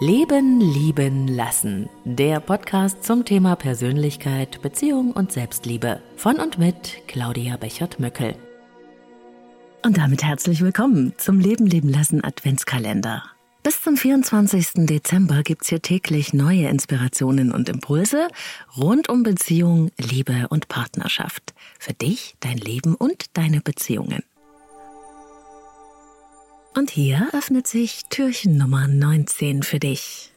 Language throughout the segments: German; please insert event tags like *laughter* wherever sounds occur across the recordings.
Leben, Lieben, Lassen. Der Podcast zum Thema Persönlichkeit, Beziehung und Selbstliebe. Von und mit Claudia Bechert-Möckel. Und damit herzlich willkommen zum Leben, Leben, Lassen Adventskalender. Bis zum 24. Dezember gibt's hier täglich neue Inspirationen und Impulse rund um Beziehung, Liebe und Partnerschaft. Für dich, dein Leben und deine Beziehungen. Und hier öffnet sich Türchen Nummer 19 für dich.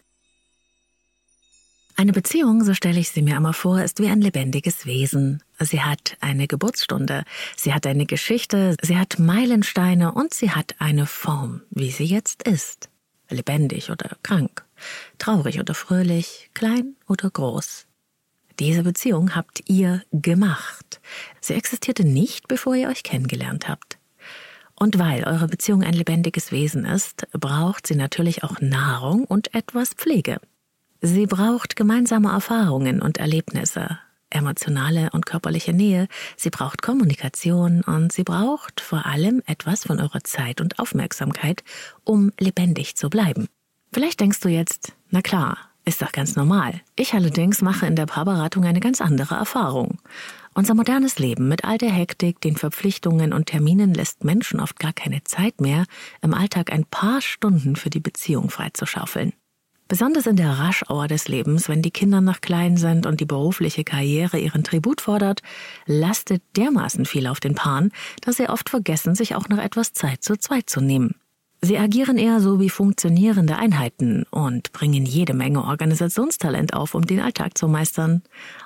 Eine Beziehung, so stelle ich sie mir immer vor, ist wie ein lebendiges Wesen. Sie hat eine Geburtsstunde, sie hat eine Geschichte, sie hat Meilensteine und sie hat eine Form, wie sie jetzt ist. Lebendig oder krank, traurig oder fröhlich, klein oder groß. Diese Beziehung habt ihr gemacht. Sie existierte nicht, bevor ihr euch kennengelernt habt. Und weil eure Beziehung ein lebendiges Wesen ist, braucht sie natürlich auch Nahrung und etwas Pflege. Sie braucht gemeinsame Erfahrungen und Erlebnisse, emotionale und körperliche Nähe, sie braucht Kommunikation und sie braucht vor allem etwas von eurer Zeit und Aufmerksamkeit, um lebendig zu bleiben. Vielleicht denkst du jetzt, na klar, ist doch ganz normal. Ich allerdings mache in der Paarberatung eine ganz andere Erfahrung. Unser modernes Leben mit all der Hektik, den Verpflichtungen und Terminen lässt Menschen oft gar keine Zeit mehr, im Alltag ein paar Stunden für die Beziehung freizuschaufeln. Besonders in der Raschauer des Lebens, wenn die Kinder noch klein sind und die berufliche Karriere ihren Tribut fordert, lastet dermaßen viel auf den Paaren, dass sie oft vergessen, sich auch noch etwas Zeit zu zweit zu nehmen. Sie agieren eher so wie funktionierende Einheiten und bringen jede Menge Organisationstalent auf, um den Alltag zu meistern.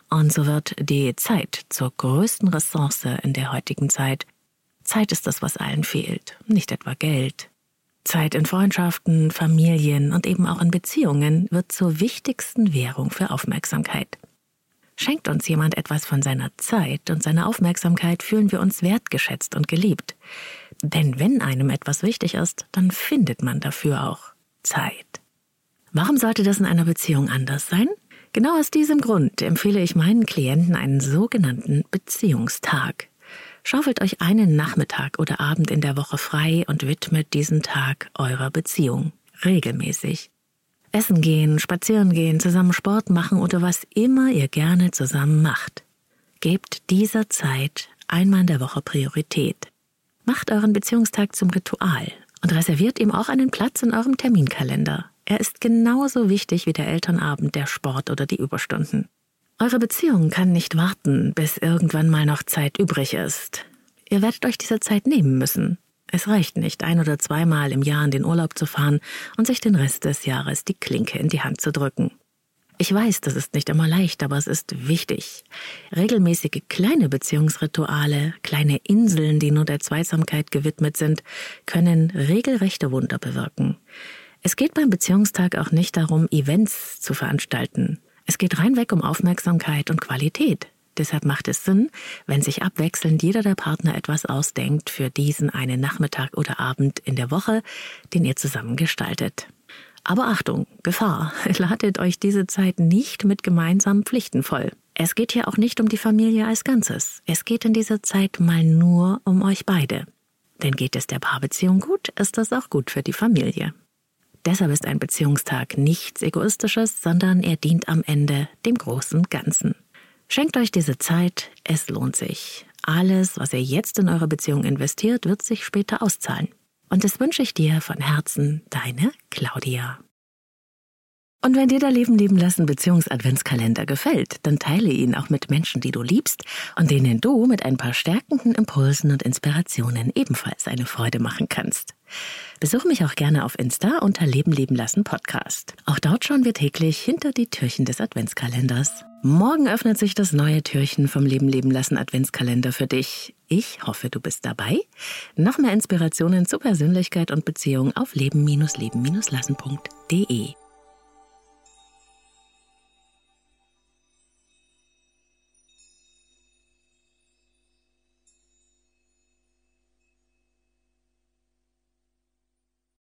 Und so wird die Zeit zur größten Ressource in der heutigen Zeit. Zeit ist das, was allen fehlt, nicht etwa Geld. Zeit in Freundschaften, Familien und eben auch in Beziehungen wird zur wichtigsten Währung für Aufmerksamkeit. Schenkt uns jemand etwas von seiner Zeit und seiner Aufmerksamkeit, fühlen wir uns wertgeschätzt und geliebt. Denn wenn einem etwas wichtig ist, dann findet man dafür auch Zeit. Warum sollte das in einer Beziehung anders sein? Genau aus diesem Grund empfehle ich meinen Klienten einen sogenannten Beziehungstag. Schaufelt euch einen Nachmittag oder Abend in der Woche frei und widmet diesen Tag eurer Beziehung. Regelmäßig. Essen gehen, spazieren gehen, zusammen Sport machen oder was immer ihr gerne zusammen macht. Gebt dieser Zeit einmal in der Woche Priorität. Macht euren Beziehungstag zum Ritual und reserviert ihm auch einen Platz in eurem Terminkalender. Er ist genauso wichtig wie der Elternabend, der Sport oder die Überstunden. Eure Beziehung kann nicht warten, bis irgendwann mal noch Zeit übrig ist. Ihr werdet euch diese Zeit nehmen müssen. Es reicht nicht, ein oder zweimal im Jahr in den Urlaub zu fahren und sich den Rest des Jahres die Klinke in die Hand zu drücken. Ich weiß, das ist nicht immer leicht, aber es ist wichtig. Regelmäßige kleine Beziehungsrituale, kleine Inseln, die nur der Zweisamkeit gewidmet sind, können regelrechte Wunder bewirken. Es geht beim Beziehungstag auch nicht darum, Events zu veranstalten. Es geht reinweg um Aufmerksamkeit und Qualität. Deshalb macht es Sinn, wenn sich abwechselnd jeder der Partner etwas ausdenkt für diesen einen Nachmittag oder Abend in der Woche, den ihr zusammen gestaltet. Aber Achtung, Gefahr, *laughs* ladet euch diese Zeit nicht mit gemeinsamen Pflichten voll. Es geht hier auch nicht um die Familie als Ganzes. Es geht in dieser Zeit mal nur um euch beide. Denn geht es der Paarbeziehung gut, ist das auch gut für die Familie. Deshalb ist ein Beziehungstag nichts Egoistisches, sondern er dient am Ende dem großen Ganzen. Schenkt euch diese Zeit, es lohnt sich. Alles, was ihr jetzt in eure Beziehung investiert, wird sich später auszahlen. Und das wünsche ich dir von Herzen, deine Claudia. Und wenn dir der Leben leben lassen Beziehungs-Adventskalender gefällt, dann teile ihn auch mit Menschen, die du liebst und denen du mit ein paar stärkenden Impulsen und Inspirationen ebenfalls eine Freude machen kannst. Besuche mich auch gerne auf Insta unter Leben leben lassen Podcast. Auch dort schauen wir täglich hinter die Türchen des Adventskalenders. Morgen öffnet sich das neue Türchen vom Leben leben lassen Adventskalender für dich. Ich hoffe, du bist dabei. Noch mehr Inspirationen zu Persönlichkeit und Beziehung auf leben-leben-lassen.de.